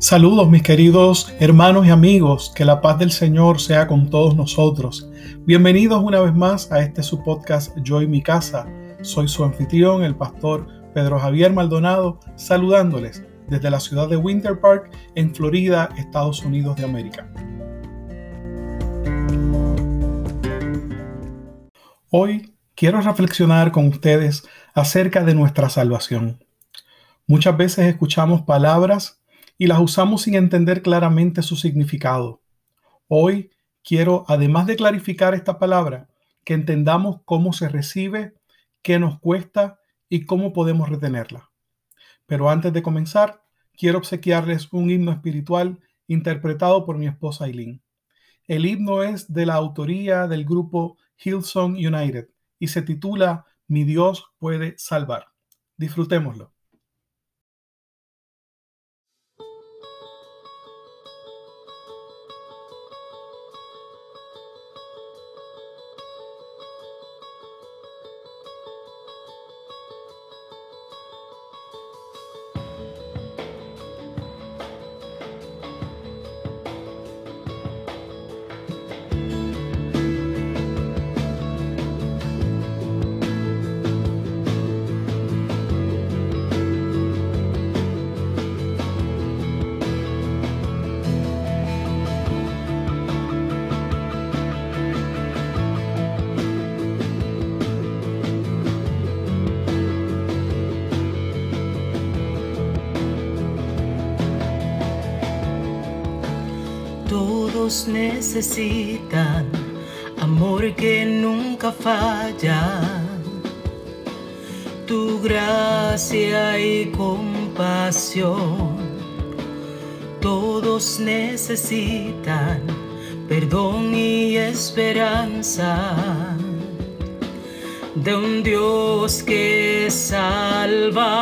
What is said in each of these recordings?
Saludos mis queridos hermanos y amigos, que la paz del Señor sea con todos nosotros. Bienvenidos una vez más a este su podcast Yo y mi casa. Soy su anfitrión, el pastor Pedro Javier Maldonado, saludándoles desde la ciudad de Winter Park, en Florida, Estados Unidos de América. Hoy quiero reflexionar con ustedes acerca de nuestra salvación. Muchas veces escuchamos palabras y las usamos sin entender claramente su significado. Hoy quiero, además de clarificar esta palabra, que entendamos cómo se recibe, qué nos cuesta y cómo podemos retenerla. Pero antes de comenzar, quiero obsequiarles un himno espiritual interpretado por mi esposa Eileen. El himno es de la autoría del grupo Hillsong United y se titula Mi Dios puede salvar. Disfrutémoslo. Necesitan amor que nunca falla, tu gracia y compasión. Todos necesitan perdón y esperanza de un Dios que salva.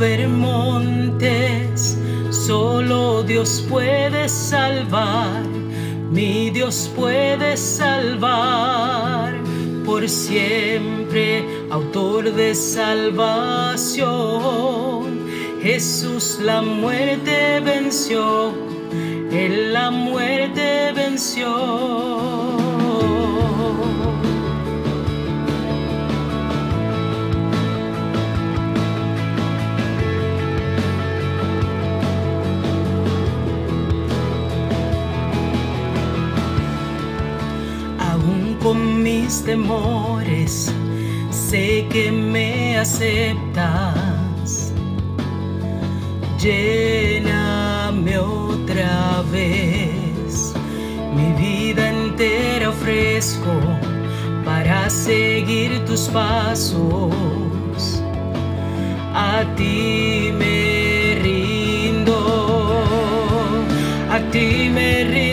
Mover montes, solo Dios puede salvar, mi Dios puede salvar por siempre, autor de salvación. Jesús la muerte venció, Él la muerte venció. Mis temores, sé que me aceptas. Lléname otra vez, mi vida entera ofrezco para seguir tus pasos. A ti me rindo, a ti me rindo.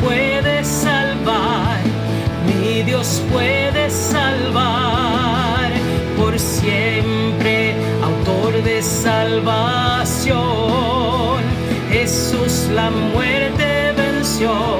Puede salvar, mi Dios puede salvar por siempre, autor de salvación. Jesús la muerte venció,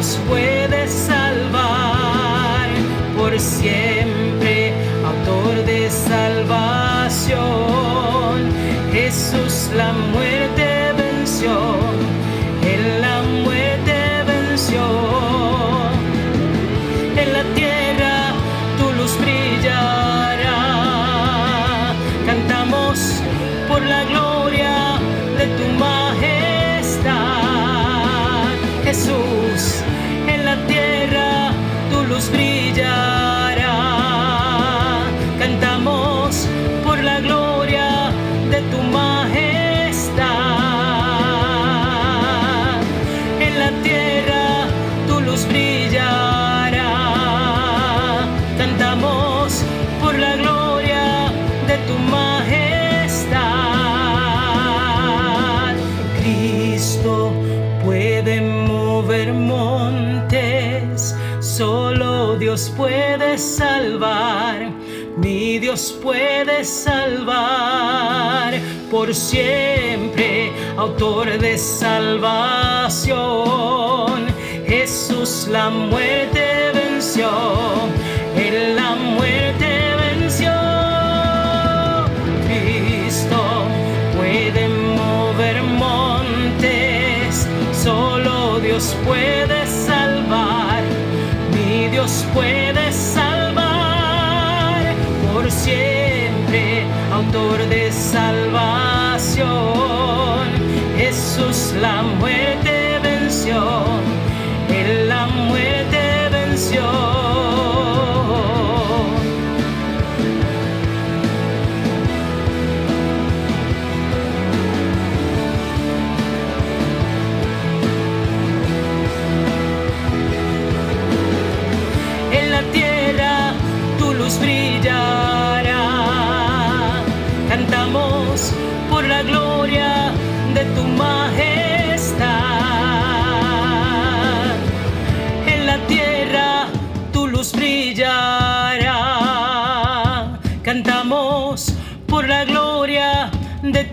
Dios puede salvar por siempre, autor de salvación. Jesús la muerte majestad. Cristo puede mover montes, solo Dios puede salvar. Mi Dios puede salvar por siempre, autor de salvación. Jesús la muerte venció puede salvar, mi Dios puede salvar por siempre, autor de salvación. Jesús la muerte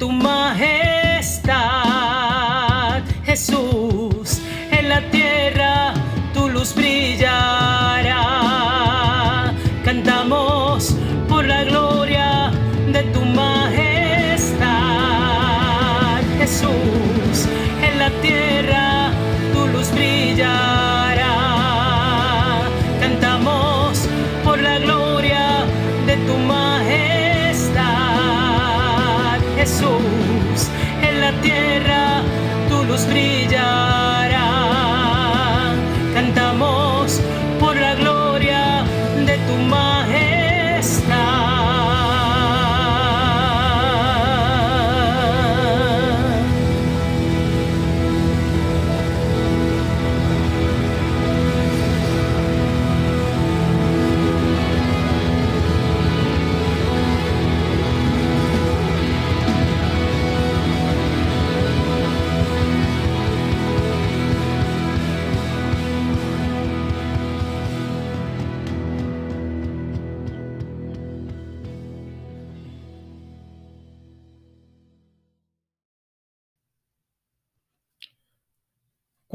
tu majestad. Jesús, tu majestad.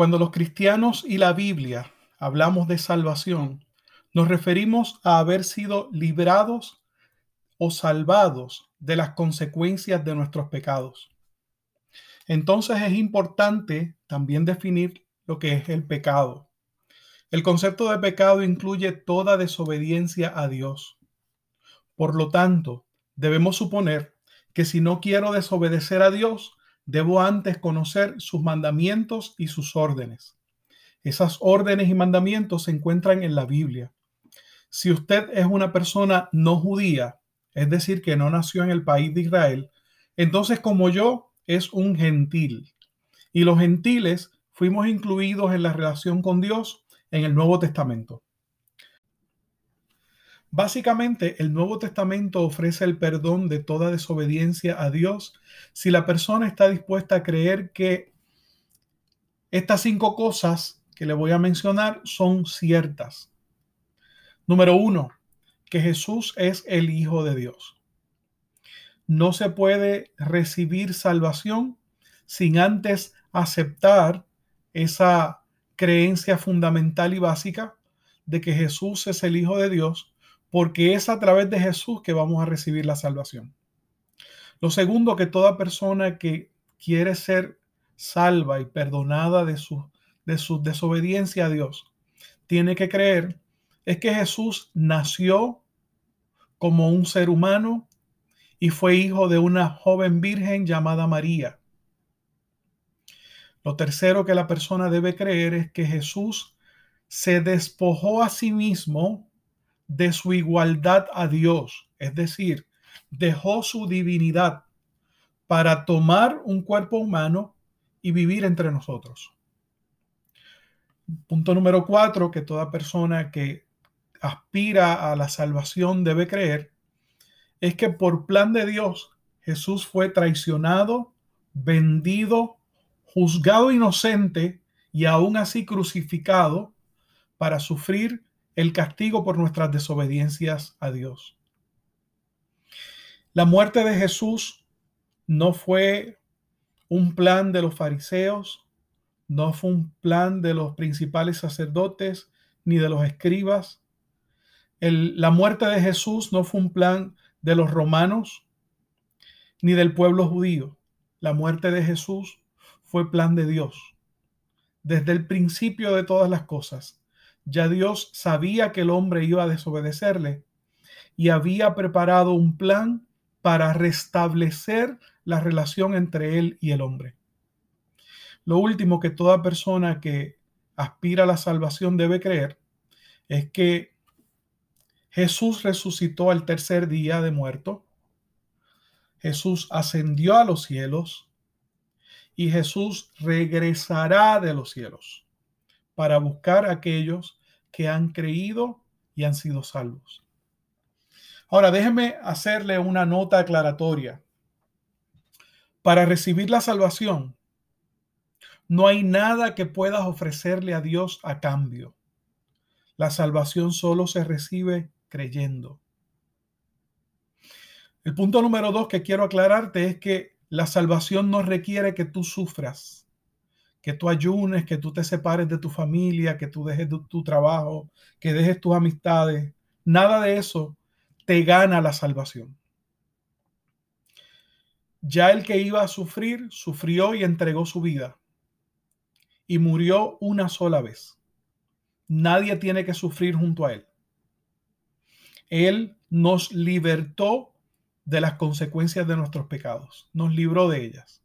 Cuando los cristianos y la Biblia hablamos de salvación, nos referimos a haber sido librados o salvados de las consecuencias de nuestros pecados. Entonces es importante también definir lo que es el pecado. El concepto de pecado incluye toda desobediencia a Dios. Por lo tanto, debemos suponer que si no quiero desobedecer a Dios, debo antes conocer sus mandamientos y sus órdenes. Esas órdenes y mandamientos se encuentran en la Biblia. Si usted es una persona no judía, es decir, que no nació en el país de Israel, entonces como yo es un gentil. Y los gentiles fuimos incluidos en la relación con Dios en el Nuevo Testamento. Básicamente, el Nuevo Testamento ofrece el perdón de toda desobediencia a Dios si la persona está dispuesta a creer que estas cinco cosas que le voy a mencionar son ciertas. Número uno, que Jesús es el Hijo de Dios. No se puede recibir salvación sin antes aceptar esa creencia fundamental y básica de que Jesús es el Hijo de Dios porque es a través de Jesús que vamos a recibir la salvación. Lo segundo, que toda persona que quiere ser salva y perdonada de su, de su desobediencia a Dios, tiene que creer es que Jesús nació como un ser humano y fue hijo de una joven virgen llamada María. Lo tercero que la persona debe creer es que Jesús se despojó a sí mismo de su igualdad a Dios, es decir, dejó su divinidad para tomar un cuerpo humano y vivir entre nosotros. Punto número cuatro, que toda persona que aspira a la salvación debe creer, es que por plan de Dios Jesús fue traicionado, vendido, juzgado inocente y aún así crucificado para sufrir el castigo por nuestras desobediencias a Dios. La muerte de Jesús no fue un plan de los fariseos, no fue un plan de los principales sacerdotes ni de los escribas. la muerte de Jesús no fue un plan de los romanos ni del pueblo judío. La muerte de Jesús fue plan de Dios. Desde el principio de todas las cosas, ya Dios sabía que el hombre iba a desobedecerle y había preparado un plan para restablecer la relación entre él y el hombre. Lo último que toda persona que aspira a la salvación debe creer es que Jesús resucitó al tercer día de muerto, Jesús ascendió a los cielos y Jesús regresará de los cielos para buscar a aquellos que han creído y han sido salvos. Ahora, déjeme hacerle una nota aclaratoria. Para recibir la salvación, no hay nada que puedas ofrecerle a Dios a cambio. La salvación solo se recibe creyendo. El punto número dos que quiero aclararte es que la salvación no requiere que tú sufras, que tú ayunes, que tú te separes de tu familia, que tú dejes tu, trabajo, que dejes tus amistades. Nada de eso te gana la salvación. Ya el que iba a sufrir, sufrió y entregó su vida. Y murió una sola vez. Nadie tiene que sufrir junto a él. Él nos libertó de las consecuencias de nuestros pecados, nos libró de ellas.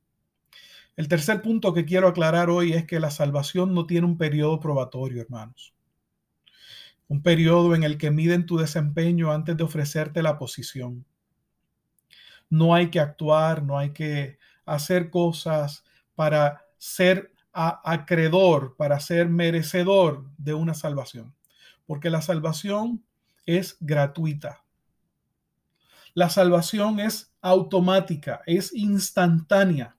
El tercer punto que quiero aclarar hoy es que la salvación no tiene un periodo probatorio, hermanos un periodo en el que miden tu desempeño antes de ofrecerte la posición. No hay que actuar, no hay que hacer cosas para ser acreedor, para ser merecedor de una salvación, porque la salvación es gratuita. La salvación es automática, es instantánea.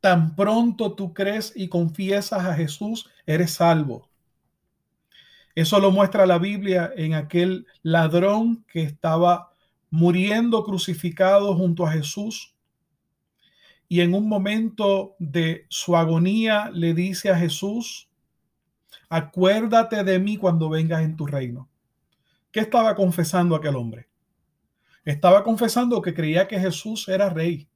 Tan pronto tú crees y confiesas a Jesús, eres salvo. Eso lo muestra la Biblia en aquel ladrón que estaba muriendo crucificado junto a Jesús. Y en un momento de su agonía le dice a Jesús, acuérdate de mí cuando vengas en tu reino. ¿Qué estaba confesando aquel hombre? Estaba confesando que creía que Jesús era rey.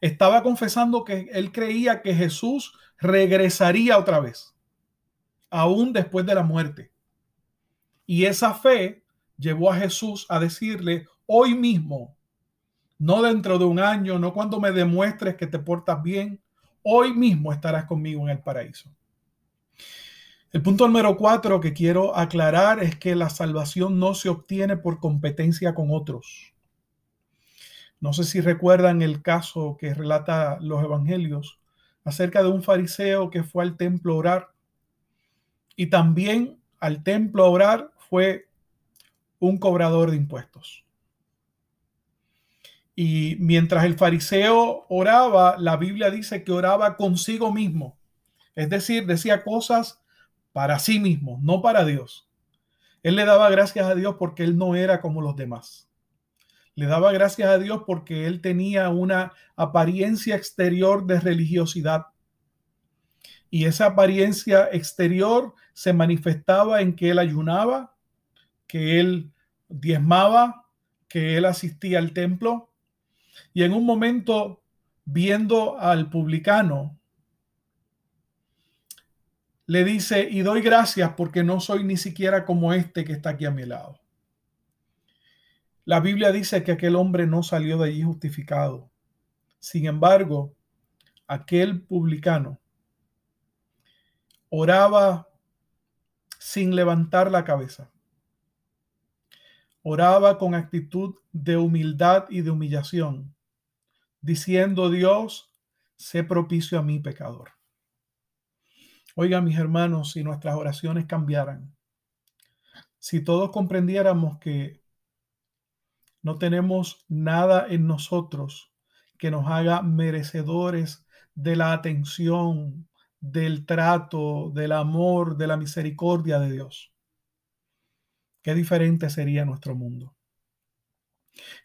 Estaba confesando que él creía que Jesús regresaría otra vez aún después de la muerte. Y esa fe llevó a Jesús a decirle, hoy mismo, no dentro de un año, no cuando me demuestres que te portas bien, hoy mismo estarás conmigo en el paraíso. El punto número cuatro que quiero aclarar es que la salvación no se obtiene por competencia con otros. No sé si recuerdan el caso que relata los evangelios acerca de un fariseo que fue al templo a orar y también al templo a orar fue un cobrador de impuestos. Y mientras el fariseo oraba, la Biblia dice que oraba consigo mismo. Es decir, decía cosas para sí mismo, no para Dios. Él le daba gracias a Dios porque él no era como los demás. Le daba gracias a Dios porque él tenía una apariencia exterior de religiosidad. Y esa apariencia exterior se manifestaba en que él ayunaba, que él diezmaba, que él asistía al templo. Y en un momento, viendo al publicano, le dice, y doy gracias porque no soy ni siquiera como este que está aquí a mi lado. La Biblia dice que aquel hombre no salió de allí justificado. Sin embargo, aquel publicano oraba sin levantar la cabeza. Oraba con actitud de humildad y de humillación, diciendo, Dios, sé propicio a mi pecador. Oiga, mis hermanos, si nuestras oraciones cambiaran, si todos comprendiéramos que no tenemos nada en nosotros que nos haga merecedores de la atención, del trato, del amor, de la misericordia de Dios. Qué diferente sería nuestro mundo.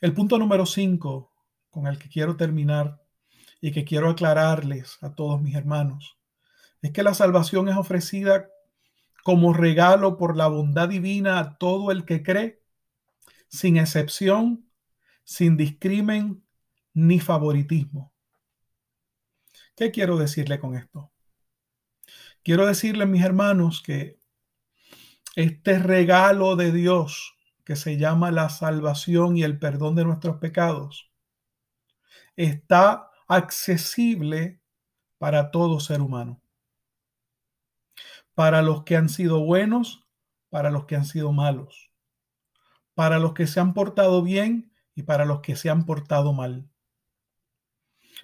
El punto número 5 con el que quiero terminar y que quiero aclararles a todos mis hermanos es que la salvación es ofrecida como regalo por la bondad divina a todo el que cree, sin excepción, sin discrimen ni favoritismo. ¿Qué quiero decirle con esto? Quiero decirle, mis hermanos, que este regalo de Dios que se llama la salvación y el perdón de nuestros pecados está accesible para todo ser humano. Para los que han sido buenos, para los que han sido malos. Para los que se han portado bien y para los que se han portado mal.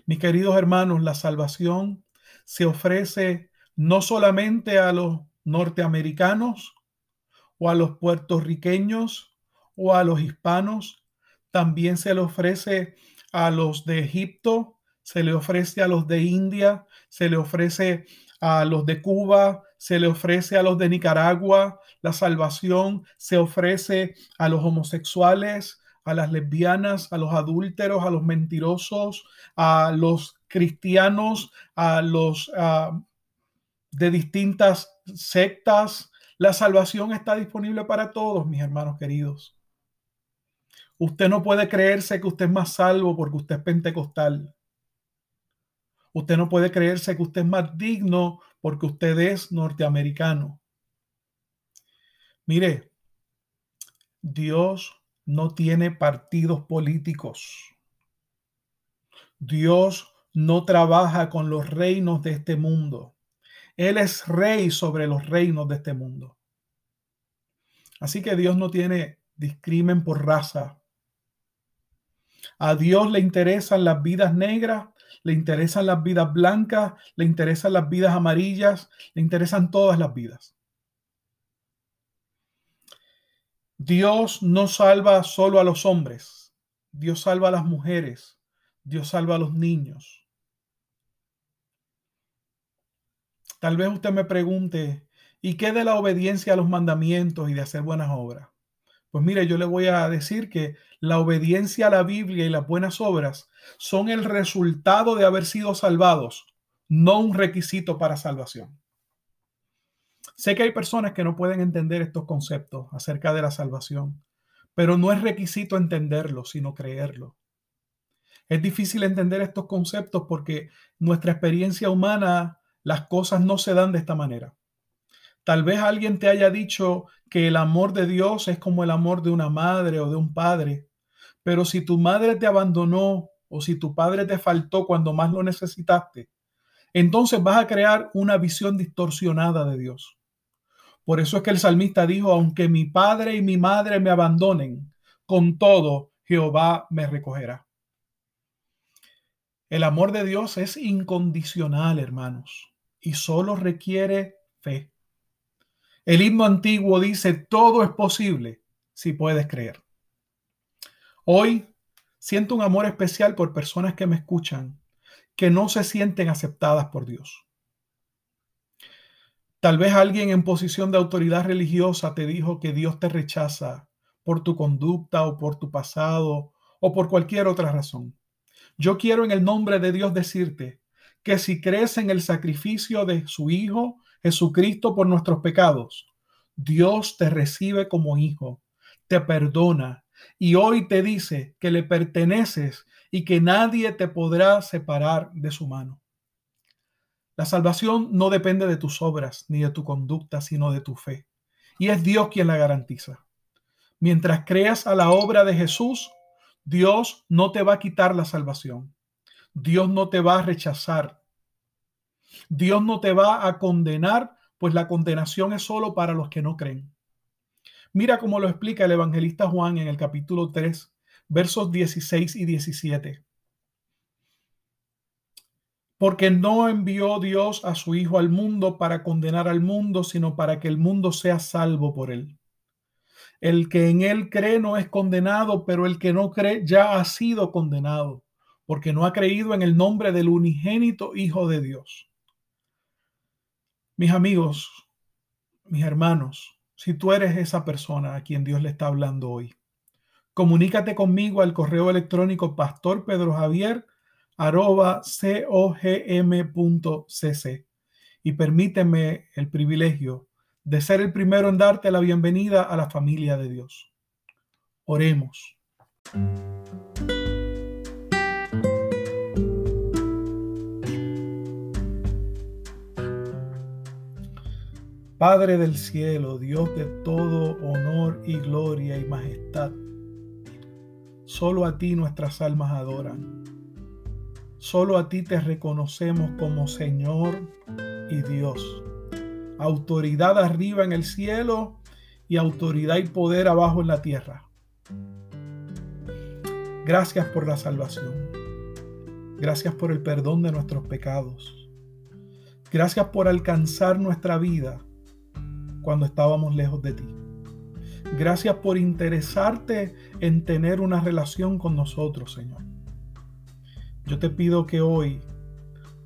Mis queridos hermanos, la salvación se ofrece no solamente a los norteamericanos o a los puertorriqueños o a los hispanos, también se le ofrece a los de Egipto, se le ofrece a los de India, se le ofrece a los de Cuba, se le ofrece a los de Nicaragua, la salvación se ofrece a los homosexuales, a las lesbianas, a los adúlteros, a los mentirosos, a los cristianos, a los de distintas sectas. La salvación está disponible para todos, mis hermanos queridos. Usted no puede creerse que usted es más salvo porque usted es pentecostal. Usted no puede creerse que usted es más digno porque usted es norteamericano. Mire, Dios no tiene partidos políticos. Dios no trabaja con los reinos de este mundo. Él es rey sobre los reinos de este mundo. Así que Dios no tiene discrimen por raza. A Dios le interesan las vidas negras, le interesan las vidas blancas, le interesan las vidas amarillas, le interesan todas las vidas. Dios no salva solo a los hombres, Dios salva a las mujeres, Dios salva a los niños. Tal vez usted me pregunte, ¿y qué de la obediencia a los mandamientos y de hacer buenas obras? Pues mire, yo le voy a decir que la obediencia a la Biblia y las buenas obras son el resultado de haber sido salvados, no un requisito para salvación. Sé que hay personas que no pueden entender estos conceptos acerca de la salvación, pero no es requisito entenderlo, sino creerlo. Es difícil entender estos conceptos porque nuestra experiencia humana, las cosas no se dan de esta manera. Tal vez alguien te haya dicho que el amor de Dios es como el amor de una madre o de un padre, pero si tu madre te abandonó o si tu padre te faltó cuando más lo necesitaste, entonces vas a crear una visión distorsionada de Dios. Por eso es que el salmista dijo, aunque mi padre y mi madre me abandonen, con todo Jehová me recogerá. El amor de Dios es incondicional, hermanos, y solo requiere fe. El himno antiguo dice, todo es posible si puedes creer. Hoy siento un amor especial por personas que me escuchan, que no se sienten aceptadas por Dios. Tal vez alguien en posición de autoridad religiosa te dijo que Dios te rechaza por tu conducta o por tu pasado o por cualquier otra razón. Yo quiero en el nombre de Dios decirte que si crees en el sacrificio de su Hijo Jesucristo por nuestros pecados, Dios te recibe como hijo, te perdona y hoy te dice que le perteneces y que nadie te podrá separar de su mano. La salvación no depende de tus obras ni de tu conducta, sino de tu fe. Y es Dios quien la garantiza. Mientras creas a la obra de Jesús, Dios no te va a quitar la salvación. Dios no te va a rechazar. Dios no te va a condenar, pues la condenación es solo para los que no creen. Mira cómo lo explica el evangelista Juan en el capítulo 3, versos 16 y 17 porque no envió Dios a su Hijo al mundo para condenar al mundo, sino para que el mundo sea salvo por él. El que en él cree no es condenado, pero el que no cree ya ha sido condenado, porque no ha creído en el nombre del unigénito Hijo de Dios. Mis amigos, mis hermanos, si tú eres esa persona a quien Dios le está hablando hoy, comunícate conmigo al correo electrónico pastorpedrojavier.cogm.cc y permíteme el privilegio de ser el primero en darte la bienvenida a la familia de Dios. Oremos. Padre del cielo, Dios de todo honor y gloria y majestad, solo a ti nuestras almas adoran. Solo a ti te reconocemos como Señor y Dios. Autoridad arriba en el cielo y autoridad y poder abajo en la tierra. Gracias por la salvación. Gracias por el perdón de nuestros pecados. Gracias por alcanzar nuestra vida cuando estábamos lejos de ti. Gracias por interesarte en tener una relación con nosotros, Señor. Yo te pido que hoy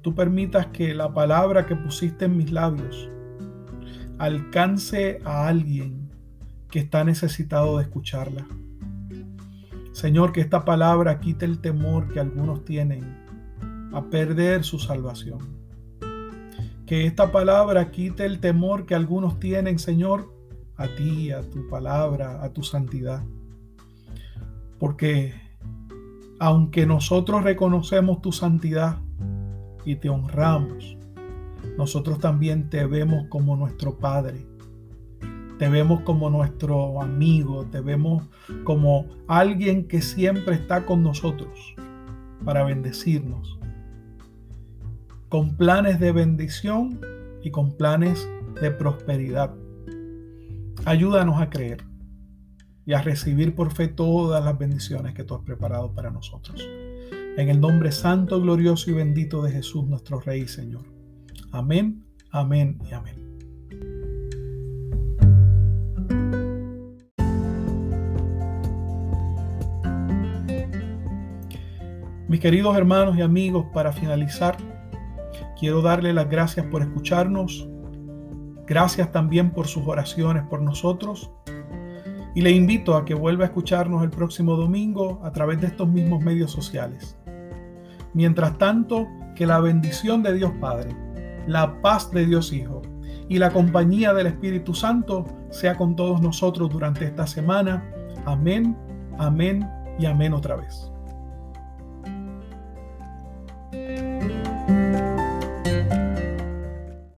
tú permitas que la palabra que pusiste en mis labios alcance a alguien que está necesitado de escucharla. Señor, que esta palabra quite el temor que algunos tienen a perder su salvación que esta palabra quite el temor que algunos tienen, Señor, a ti, a tu palabra, a tu santidad. Porque aunque nosotros reconocemos tu santidad y te honramos, nosotros también te vemos como nuestro Padre. Te vemos como nuestro amigo, te vemos como alguien que siempre está con nosotros para bendecirnos con planes de bendición y con planes de prosperidad. Ayúdanos a creer y a recibir por fe todas las bendiciones que tú has preparado para nosotros. En el nombre santo, glorioso y bendito de Jesús, nuestro Rey y Señor. Amén, amén y amén. Mis queridos hermanos y amigos, para finalizar, Quiero darle las gracias por escucharnos. Gracias también por sus oraciones por nosotros. Y le invito a que vuelva a escucharnos el próximo domingo a través de estos mismos medios sociales. Mientras tanto, que la bendición de Dios Padre, la paz de Dios Hijo y la compañía del Espíritu Santo sea con todos nosotros durante esta semana. Amén, amén y amén otra vez.